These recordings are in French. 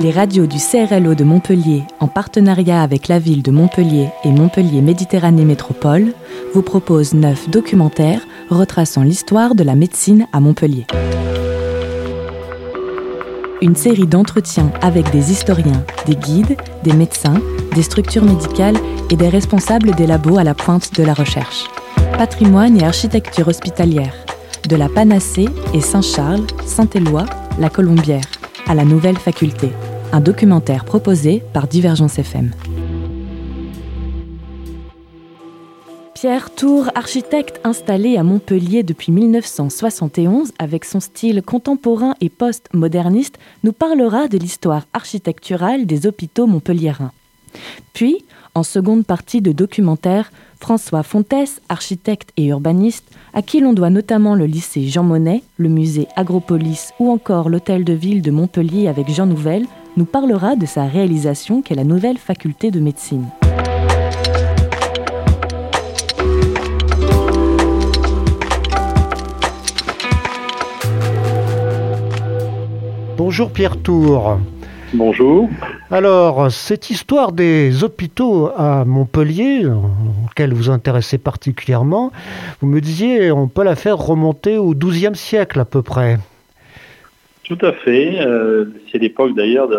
Les radios du CRLO de Montpellier, en partenariat avec la ville de Montpellier et Montpellier Méditerranée Métropole, vous proposent neuf documentaires retraçant l'histoire de la médecine à Montpellier. Une série d'entretiens avec des historiens, des guides, des médecins, des structures médicales et des responsables des labos à la pointe de la recherche. Patrimoine et architecture hospitalière, de la Panacée et Saint-Charles, Saint-Éloi, la Colombière, à la nouvelle faculté. Un documentaire proposé par Divergence FM. Pierre Tour, architecte installé à Montpellier depuis 1971 avec son style contemporain et post-moderniste, nous parlera de l'histoire architecturale des hôpitaux montpelliérains. Puis, en seconde partie de documentaire, François Fontès, architecte et urbaniste, à qui l'on doit notamment le lycée Jean Monnet, le musée Agropolis ou encore l'hôtel de ville de Montpellier avec Jean Nouvel, nous parlera de sa réalisation qu'est la nouvelle faculté de médecine. Bonjour Pierre Tour. Bonjour. Alors, cette histoire des hôpitaux à Montpellier, laquelle vous intéressez particulièrement, vous me disiez, on peut la faire remonter au XIIe siècle à peu près. Tout à fait. Euh, c'est l'époque d'ailleurs de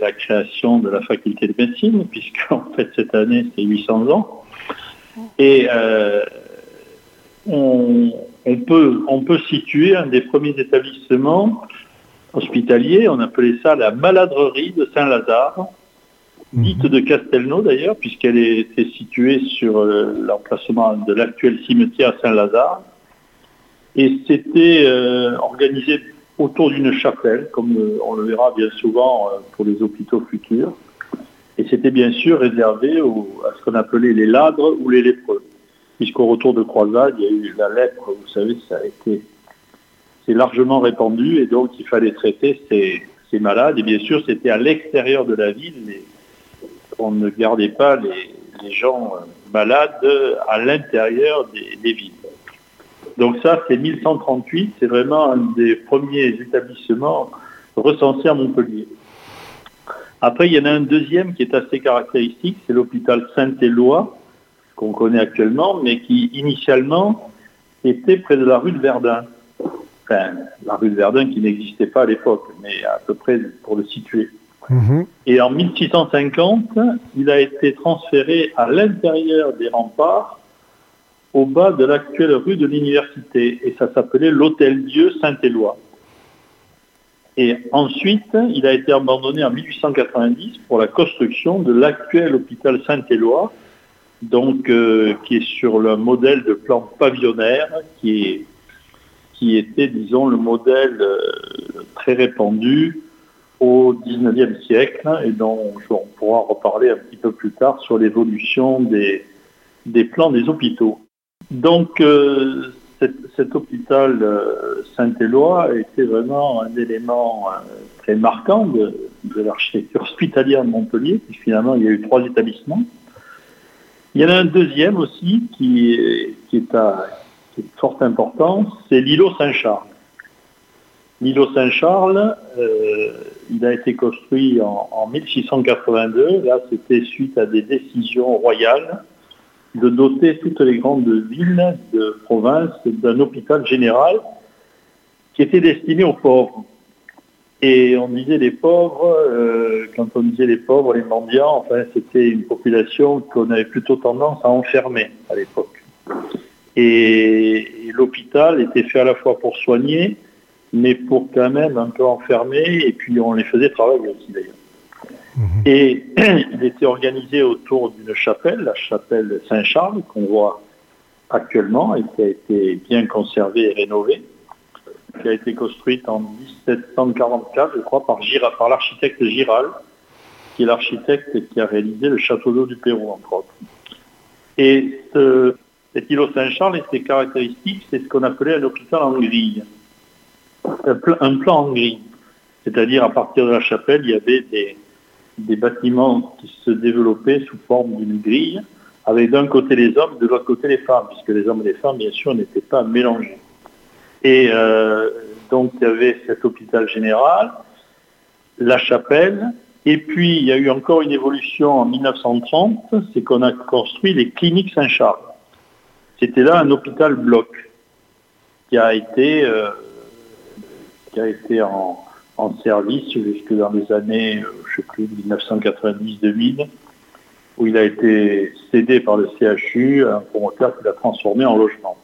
la, création de la faculté de médecine, puisque en fait cette année c'est 800 ans. Et euh, on, peut, on peut situer un des premiers établissements hospitalier, on appelait ça la maladrerie de Saint-Lazare, dite mhm. de Castelnau d'ailleurs, puisqu'elle était située sur euh, l'emplacement de l'actuel cimetière Saint-Lazare. Et c'était euh, organisé autour d'une chapelle, comme euh, on le verra bien souvent pour les hôpitaux futurs. Et c'était bien sûr réservé à ce qu'on appelait les ladres ou les lépreux, puisqu'au retour de croisade, il y a eu la lèpre, vous savez, ça a été c'est largement répandu et donc il fallait traiter ces, malades. Et bien sûr, c'était à l'extérieur de la ville. on ne gardait pas les, gens euh, malades à l'intérieur des, villes. Donc ça, c'est 1138. C'est vraiment un des premiers établissements recensés à Montpellier. Après, il y en a un deuxième qui est assez caractéristique, c'est l'hôpital Saint-Éloi, qu'on connaît actuellement, mais qui initialement était près de la rue de Verdun enfin, la rue de Verdun qui n'existait pas à l'époque, mais à peu près pour le situer. Mhm. Et en 1650, il a été transféré à l'intérieur des remparts, au bas de l'actuelle rue de l'Université, et ça s'appelait l'Hôtel-Dieu Saint-Éloi. Et ensuite, il a été abandonné en 1890 pour la construction de l'actuel hôpital Saint-Éloi, donc euh, qui est sur le modèle de plan pavillonnaire, qui était, disons, le modèle euh, très répandu au XIXe siècle et dont on pourra reparler un petit peu plus tard sur l'évolution des plans des hôpitaux. Donc, euh, cet, hôpital euh, Saint-Éloi était vraiment un élément très marquant de, l'architecture hospitalière de Montpellier, puis finalement il y a eu trois établissements. Il y en a un deuxième aussi qui, est à, est forte importance, c'est l'îlot Saint-Charles. L'îlot Saint-Charles, euh, il a été construit en, 1682. Là, c'était suite à des décisions royales de doter toutes les grandes villes de province d'un hôpital général qui était destiné aux pauvres. Et on disait les pauvres, euh, quand on disait les pauvres, les mendiants, enfin, c'était une population qu'on avait plutôt tendance à enfermer à l'époque. Et, l'hôpital était fait à la fois pour soigner, mais pour quand même un peu enfermer, et puis on les faisait travailler aussi d'ailleurs. Mhm. Et il était organisé autour d'une chapelle, la chapelle Saint-Charles, qu'on voit actuellement et qui a été bien conservée et rénovée, qui a été construite en 1744, je crois, par, par l'architecte Giral, qui est l'architecte qui a réalisé le château d'eau du Pérou, entre autres. Et ce, cet îlot Saint-Charles était caractéristique, c'est ce qu'on appelait un hôpital en grille. Un, plan en grille. C'est-à-dire, à partir de la chapelle, il y avait des, bâtiments qui se développaient sous forme d'une grille, avec d'un côté les hommes, de l'autre côté les femmes, puisque les hommes et les femmes, bien sûr, n'étaient pas mélangés. Et euh, donc, il y avait cet hôpital général. La Chapelle, et puis il y a eu encore une évolution en 1930, c'est qu'on a construit les cliniques Saint-Charles. C'était là un hôpital bloc qui a été, euh, qui a été en, service jusque dans les années, euh, je sais plus, 1990-2000, où il a été cédé par le CHU à un promoteur qui l'a transformé en logement.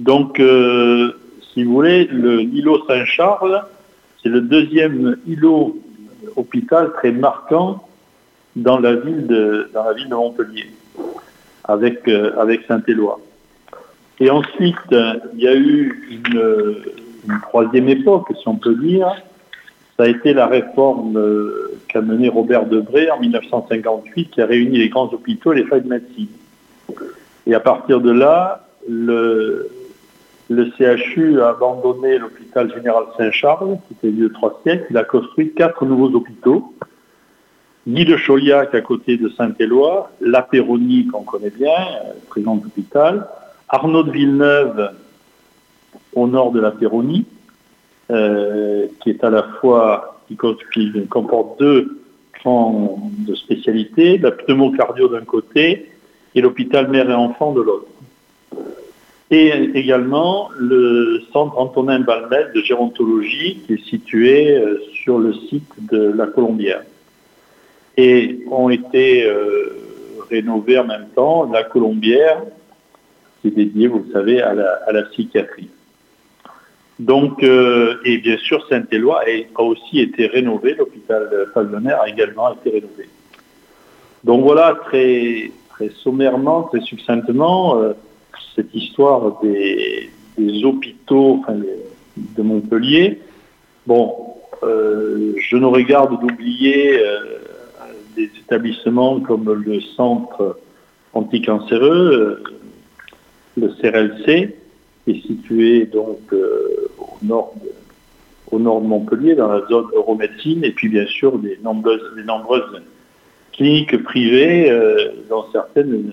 Donc, euh, si vous voulez, le îlot Saint-Charles, c'est le deuxième îlot hôpital très marquant dans la ville de, dans la ville de Montpellier, avec, euh, avec Saint-Éloi. Et ensuite, il y a eu une, troisième époque, si on peut dire. Ça a été la réforme euh, qu'a menée Robert Debré en 1958, qui a réuni les grands hôpitaux et les failles de médecine. Et à partir de là, le, CHU a abandonné l'hôpital général Saint-Charles, qui était vieux de trois siècles. Il a construit quatre nouveaux hôpitaux. Guy de Chauliac à côté de Saint-Éloi, La Péronie qu'on connaît bien, très grand hôpital, Arnaud de Villeneuve au nord de La Péronie, euh, qui est à la fois, qui, comporte deux camps de spécialité, la pneumocardio d'un côté et l'hôpital mère et enfant de l'autre et également le centre Antonin Balmet de gérontologie qui est situé euh, sur le site de la Colombière. Et ont été euh, rénovés en même temps la Colombière, qui est dédiée, vous le savez, à la, psychiatrie. Donc, euh, et bien sûr, Saint-Éloi a aussi été rénové, l'hôpital pavillonnaire a également été rénové. Donc voilà, très, très sommairement, très succinctement, cette histoire des, hôpitaux de Montpellier. Bon, euh, je n'aurais garde d'oublier euh, des établissements comme le centre anticancéreux, euh, le CRLC, qui est situé donc au nord de Montpellier, dans la zone euromédecine, et puis bien sûr des nombreuses, nombreuses cliniques privées, dont certaines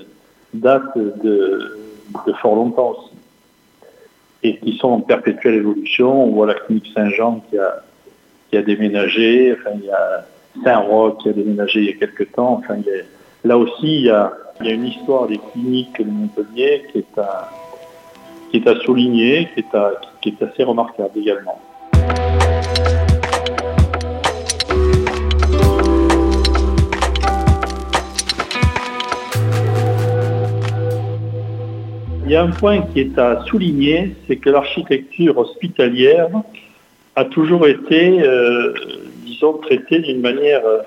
datent de, fort longtemps aussi. Et qui sont en perpétuelle évolution. On voit la clinique Saint-Jean qui a, qui a déménagé, il y a Saint-Roch qui a déménagé il y a quelques temps. Enfin, là aussi, il y, a, il y a une histoire des cliniques de Montpellier qui est à, qui est à souligner, qui est, assez remarquable également. Il y a un point qui est à souligner, c'est que l'architecture hospitalière a toujours été, euh, disons, traitée d'une manière euh,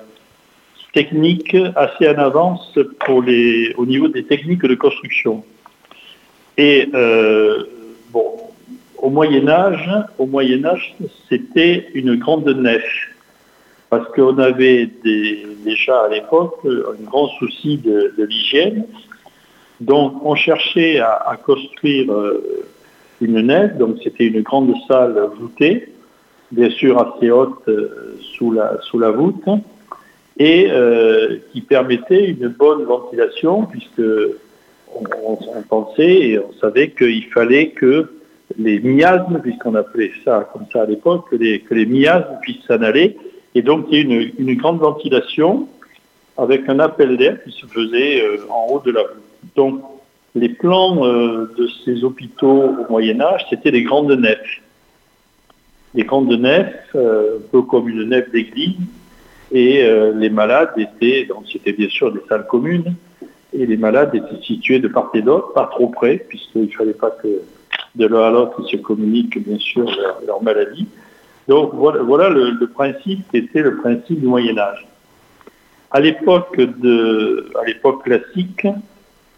technique assez en avance au niveau des techniques de construction. Et euh, bon, au Moyen Âge, au Moyen Âge, c'était une grande nef. Parce qu'on avait déjà à l'époque un grand souci de l'hygiène. Donc on cherchait à, construire euh, une nef, donc c'était une grande salle voûtée, bien sûr assez haute euh, sous, la, sous la voûte, et euh, qui permettait une bonne ventilation, puisque on, pensait et on savait qu'il fallait que les miasmes, puisqu'on appelait ça comme ça à l'époque, que les, que les miasmes puissent s'en aller, et donc il y a une, une grande ventilation avec un appel d'air qui se faisait en haut de la voûte. Donc, les plans euh, de ces hôpitaux au Moyen Âge, c'était des grandes nefs. Des grandes nefs, euh, un peu comme une nef d'église, et euh, les malades étaient, donc c'était bien sûr des salles communes, et les malades étaient situés de part et d'autre, pas trop près, puisqu'il ne fallait pas que de l'un à l'autre ils se communiquent bien sûr leur, maladie. Donc voilà, le, principe qui était le principe du Moyen Âge. À l'époque de, classique,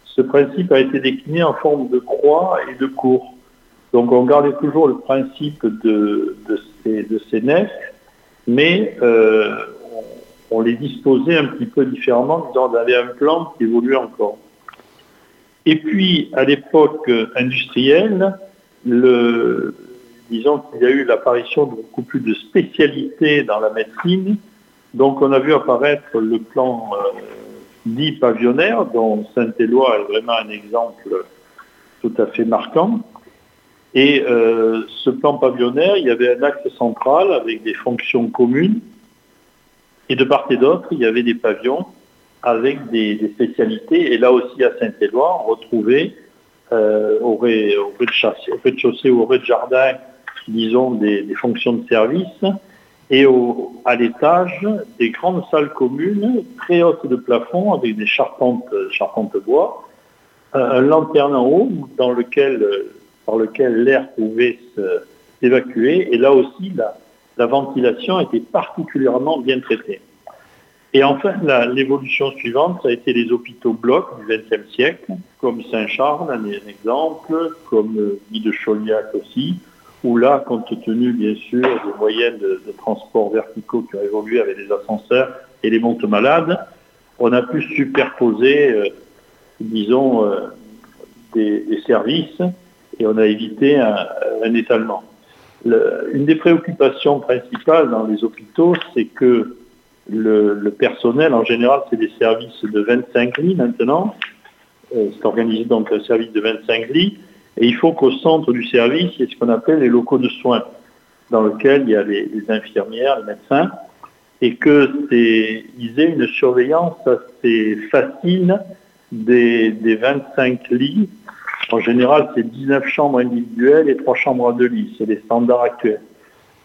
ce principe a été décliné en forme de croix et de cour. Donc on gardait toujours le principe de, ces, nefs, mais euh, on, les disposait un petit peu différemment, on avait un plan qui évoluait encore. Et puis, à l'époque industrielle, disons qu'il y a eu l'apparition de beaucoup plus de spécialités dans la médecine. Donc, on a vu apparaître le plan euh, dit pavillonnaire, dont Saint-Éloi est vraiment un exemple tout à fait marquant. Et euh, ce plan pavillonnaire, il y avait un axe central avec des fonctions communes Et de part et d'autre, il y avait des pavillons avec des, spécialités. Et là aussi, à Saint-Éloi, on retrouvait euh, au rez-de-chaussée ou au rez-de-jardin, disons, des, fonctions de service. Et à l'étage, des grandes salles communes, très hautes de plafond, avec des charpentes, charpentes bois, un lanterne en haut dans lequel, par lequel l'air pouvait s'évacuer. Et là aussi, la, la ventilation était particulièrement bien traitée. Et enfin, l'évolution suivante, ça a été les hôpitaux blocs du XXe siècle, comme Saint-Charles, un exemple, comme Guy de Chauliac aussi, où là, compte tenu bien sûr des moyens de, transport verticaux qui ont évolué avec les ascenseurs et les montes malades, on a pu superposer, euh, disons, euh, des, services et on a évité un étalement une des préoccupations principales dans les hôpitaux, c'est que le, personnel, en général, c'est des services de 25 lits maintenant. Euh, c'est organisé donc un service de 25 lits. Et il faut qu'au centre du service, il y ait ce qu'on appelle les locaux de soins, dans lesquels il y a les, infirmières, les médecins, et qu'ils aient une surveillance assez facile des, des 25 lits en général, c'est 19 chambres individuelles et 3 chambres à deux lits. C'est les standards actuels.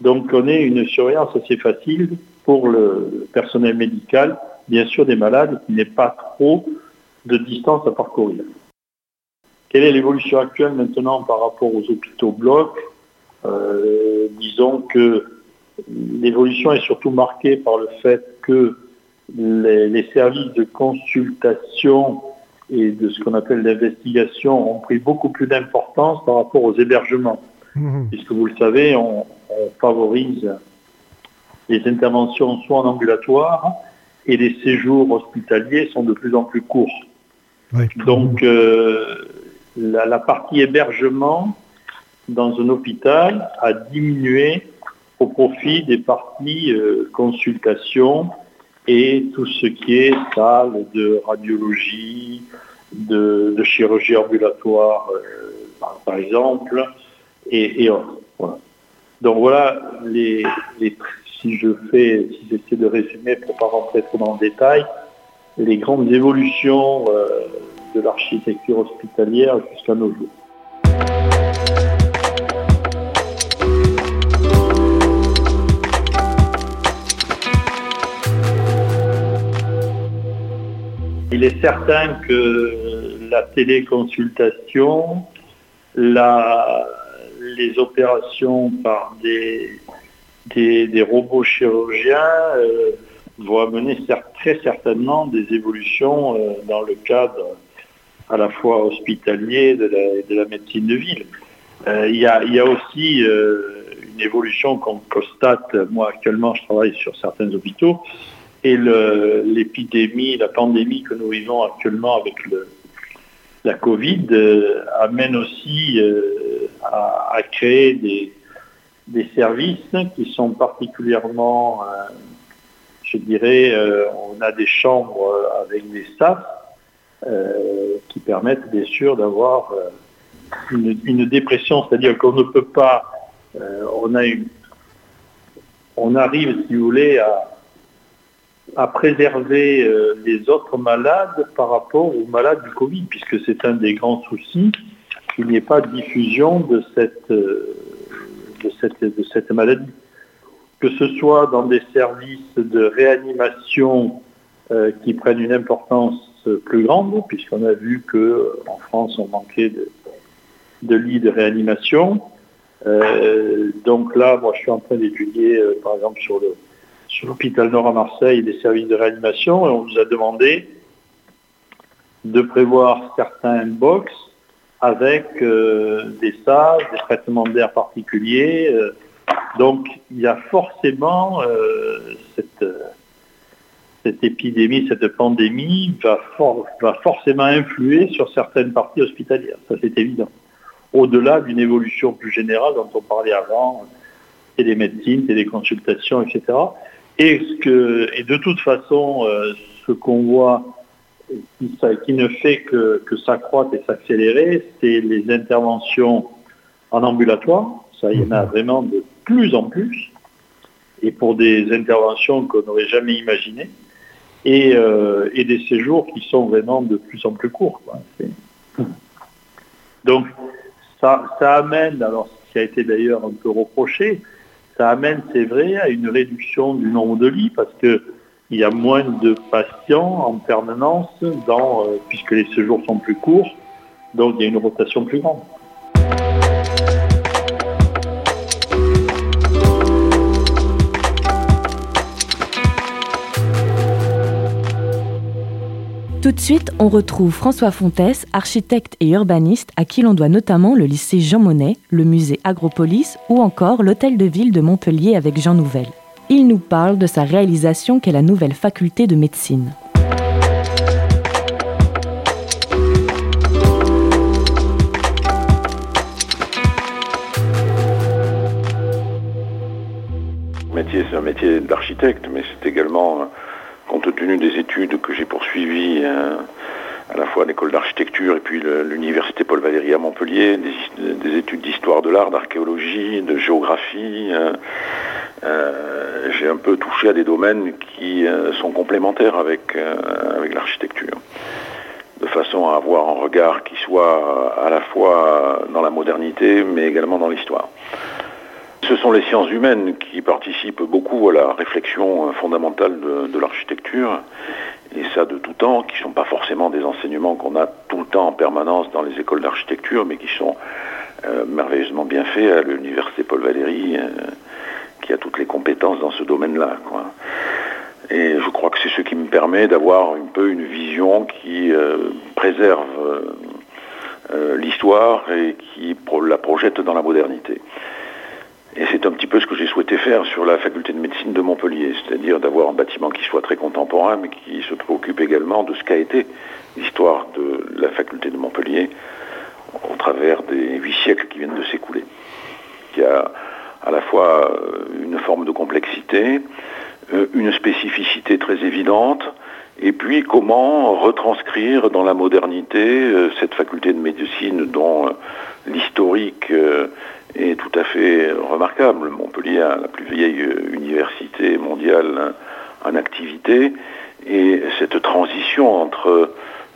Donc, on est une surveillance assez facile pour le personnel médical, bien sûr des malades, qui n'est pas trop de distance à parcourir. Quelle est l'évolution actuelle maintenant par rapport aux hôpitaux blocs? Euh, Disons que l'évolution est surtout marquée par le fait que les services de consultation et de ce qu'on appelle l'investigation ont pris beaucoup plus d'importance par rapport aux hébergements. Mhm. Puisque vous le savez, on, favorise les interventions soit en ambulatoire et les séjours hospitaliers sont de plus en plus courts. Donc euh, la, partie hébergement dans un hôpital a diminué au profit des parties euh, consultation et tout ce qui est salle de radiologie, de, chirurgie ambulatoire, euh, par exemple, et, autres. Donc voilà, les, si je fais, si j'essaie de résumer pour ne pas rentrer trop dans le détail, les grandes évolutions euh, de l'architecture hospitalière jusqu'à nos jours. Il est certain que la téléconsultation, les opérations par des, robots chirurgiens euh, vont amener très certainement des évolutions euh, dans le cadre à la fois hospitalier de de la médecine de ville. Euh, il y, a, aussi une évolution qu'on constate, moi actuellement je travaille sur certains hôpitaux, et l'épidémie, la pandémie que nous vivons actuellement avec la Covid euh, amène aussi euh, à, créer des, services qui sont particulièrement, euh, je dirais, on a des chambres avec des staffs qui permettent bien sûr d'avoir une, dépression, c'est-à-dire qu'on ne peut pas, on a on arrive, si vous voulez, à à préserver euh, les autres malades par rapport aux malades du Covid, puisque c'est un des grands soucis qu'il n'y ait pas de diffusion de cette, euh, maladie. Que ce soit dans des services de réanimation euh, qui prennent une importance plus grande, puisqu'on a vu qu'en France on manquait de, de lits de réanimation. donc là, moi je suis en train d'étudier, par exemple, sur le, sur l'hôpital Nord à Marseille des services de réanimation et on nous a demandé de prévoir certains box avec euh, des sages, des traitements d'air particuliers. Euh. donc il y a forcément euh, cette, cette, épidémie, cette pandémie va, va forcément influer sur certaines parties hospitalières, ça c'est évident. Au-delà d'une évolution plus générale dont on parlait avant, télémédecine, téléconsultation, etc. Et, que, et de toute façon, euh, ce qu'on voit qui, ne fait que, s'accroître et s'accélérer, c'est les interventions en ambulatoire. Ça, il y en a mhm. vraiment de plus en plus. et pour des interventions qu'on n'aurait jamais imaginées, et, des séjours qui sont vraiment de plus en plus courts. Donc, ça, ça amène, alors ce qui a été d'ailleurs un peu reproché, ça amène, c'est vrai, à une réduction du nombre de lits parce qu'il y a moins de patients en permanence euh, puisque les séjours sont plus courts, donc il y a une rotation plus grande. Tout de suite, on retrouve François Fontès, architecte et urbaniste, à qui l'on doit notamment le lycée Jean Monnet, le musée Agropolis ou encore l'hôtel de ville de Montpellier avec Jean Nouvel. Il nous parle de sa réalisation qu'est la nouvelle faculté de médecine. c'est un métier d'architecte, mais c'est également compte tenu des études que j'ai poursuivies euh, à la fois à l'école d'architecture et puis l'université Paul Valéry à Montpellier, des, études d'histoire de l'art, d'archéologie, de géographie. Euh, euh, j'ai un peu touché à des domaines qui sont complémentaires avec, avec l'architecture, de façon à avoir un regard qui soit à la fois dans la modernité, mais également dans l'histoire. Ce sont les sciences humaines qui participent beaucoup à la réflexion euh, fondamentale de, l'architecture, et ça de tout temps, qui ne sont pas forcément des enseignements qu'on a tout le temps en permanence dans les écoles d'architecture, mais qui sont euh, merveilleusement bien faits à l'université Paul Valéry, euh, qui a toutes les compétences dans ce domaine-là. Et je crois que c'est ce qui me permet d'avoir un peu une vision qui préserve l'histoire et qui la projette dans la modernité. Et c'est un petit peu ce que j'ai souhaité faire sur la faculté de médecine de Montpellier, c'est-à-dire d'avoir un bâtiment qui soit très contemporain, mais qui se préoccupe également de ce qu'a été l'histoire de la faculté de Montpellier au travers des huit siècles qui viennent de s'écouler. Il y a à la fois euh, une forme de complexité, euh, une spécificité très évidente, et puis comment retranscrire dans la modernité euh, cette faculté de médecine dont l'historique est tout à fait remarquable. Montpellier a la plus vieille université mondiale en activité et cette transition entre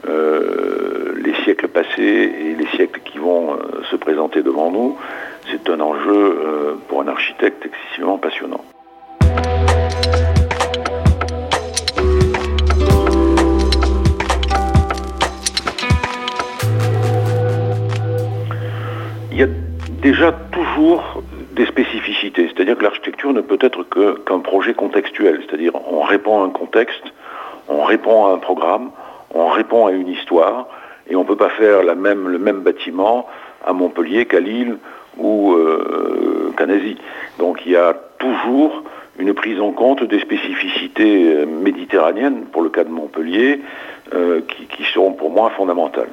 euh, les siècles passés et les siècles qui vont euh, se présenter devant nous, c'est un enjeu euh, pour un architecte excessivement passionnant. Il y a déjà toujours des spécificités. C'est-à-dire que l'architecture ne peut être qu'un projet contextuel. C'est-à-dire on répond à un contexte, on répond à un programme, on répond à une histoire, et on ne peut pas faire le même bâtiment à Montpellier qu'à Lille ou euh, qu'à Nazi. Donc il y a toujours une prise en compte des spécificités euh, méditerranéennes, pour le cas de Montpellier, euh, qui, sont pour moi fondamentales.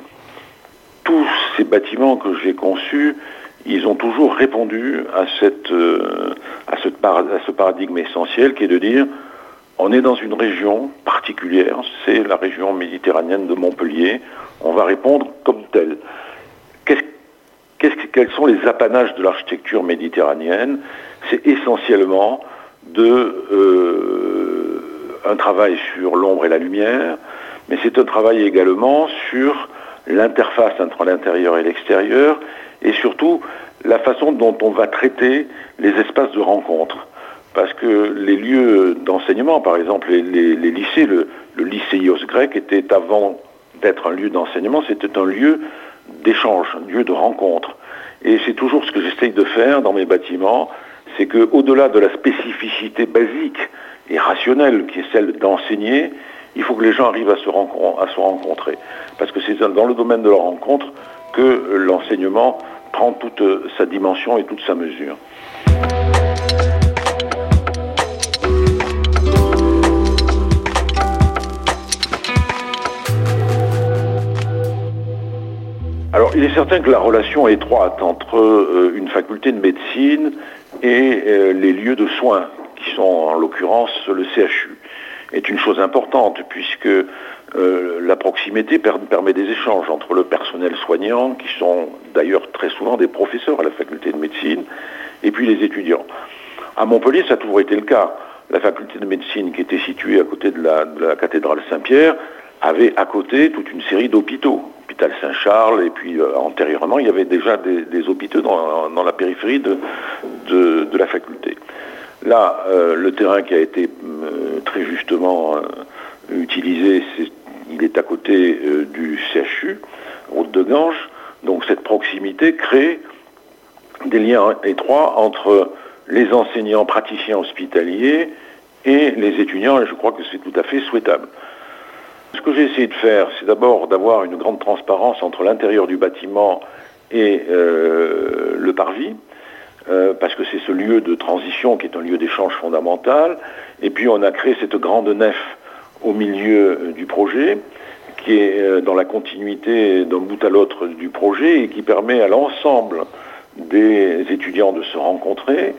Tous ces bâtiments que j'ai conçus ils ont toujours répondu euh, à, ce paradigme essentiel qui est de dire on est dans une région particulière, c'est la région méditerranéenne de Montpellier, on va répondre comme tel. quels sont les apanages de l'architecture méditerranéenne? C'est essentiellement euh, un travail sur l'ombre et la lumière, mais c'est un travail également sur l'interface entre l'intérieur et l'extérieur, et surtout la façon dont on va traiter les espaces de rencontre. Parce que les lieux d'enseignement, par exemple les, lycées, le, le lycéios grec était avant d'être un lieu d'enseignement, c'était un lieu d'échange, un lieu de rencontre. Et c'est toujours ce que j'essaye de faire dans mes bâtiments, c'est qu'au-delà de la spécificité basique et rationnelle qui est celle d'enseigner, il faut que les gens arrivent à se, rencontrer. Parce que c'est dans le domaine de la rencontre que l'enseignement prend toute sa dimension et toute sa mesure. Alors, il est certain que la relation étroite entre euh, une faculté de médecine et euh, les lieux de soins, qui sont en l'occurrence le CHU, est une chose importante, puisque euh, la proximité permet des échanges entre le personnel soignant, qui sont d'ailleurs très souvent des professeurs à la faculté de médecine, et puis les étudiants. À Montpellier, ça a toujours été le cas. La faculté de médecine qui était située à côté de la, cathédrale Saint-Pierre avait à côté toute une série d'hôpitaux. Hôpital Saint-Charles, et puis euh, antérieurement, il y avait déjà des, hôpitaux dans, la périphérie de, de, la faculté. Là, euh, le terrain qui a été euh, très justement utilisé, il est à côté du CHU, route de Ganges. Donc cette proximité crée des liens étroits entre les enseignants praticiens hospitaliers et les étudiants, et je crois que c'est tout à fait souhaitable. Ce que j'ai essayé de faire, c'est d'abord d'avoir une grande transparence entre l'intérieur du bâtiment et euh, le parvis, euh, parce que c'est ce lieu de transition qui est un lieu d'échange fondamental. Et puis on a créé cette grande nef au milieu euh, du projet, qui est dans la continuité d'un bout à l'autre du projet et qui permet à l'ensemble des étudiants de se rencontrer,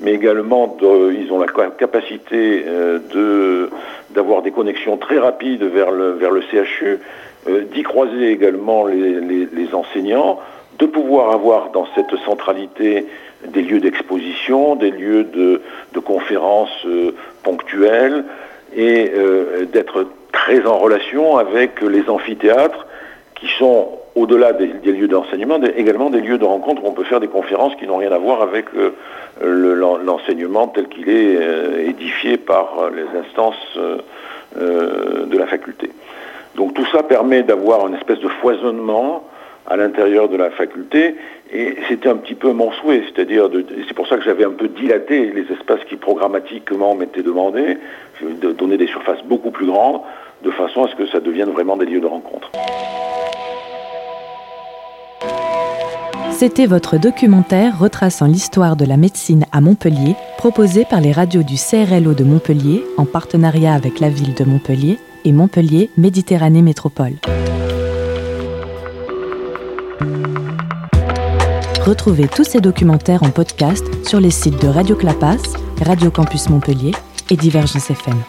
mais également ils ont la capacité euh, d'avoir des connexions très rapides vers le, vers le CHU, euh, d'y croiser également les, enseignants, de pouvoir avoir dans cette centralité des lieux d'exposition, des lieux de, conférences euh, ponctuelles et d'être très en relation avec les amphithéâtres qui sont au-delà des, lieux d'enseignement, également des lieux de rencontre où on peut faire des conférences qui n'ont rien à voir avec l'enseignement tel qu'il est euh, édifié par euh, les instances euh, de la faculté. Donc tout ça permet d'avoir une espèce de foisonnement à l'intérieur de la faculté, et c'était un petit peu mon souhait, c'est-à-dire, c'est pour ça que j'avais un peu dilaté les espaces qui programmatiquement m'étaient demandés, de donner des surfaces beaucoup plus grandes, de façon à ce que ça devienne vraiment des lieux de rencontre. C'était votre documentaire retraçant l'histoire de la médecine à Montpellier, proposé par les radios du CRLO de Montpellier en partenariat avec la ville de Montpellier et Montpellier Méditerranée Métropole. Retrouvez tous ces documentaires en podcast sur les sites de Radio Clapas, Radio Campus Montpellier et Divergence FM.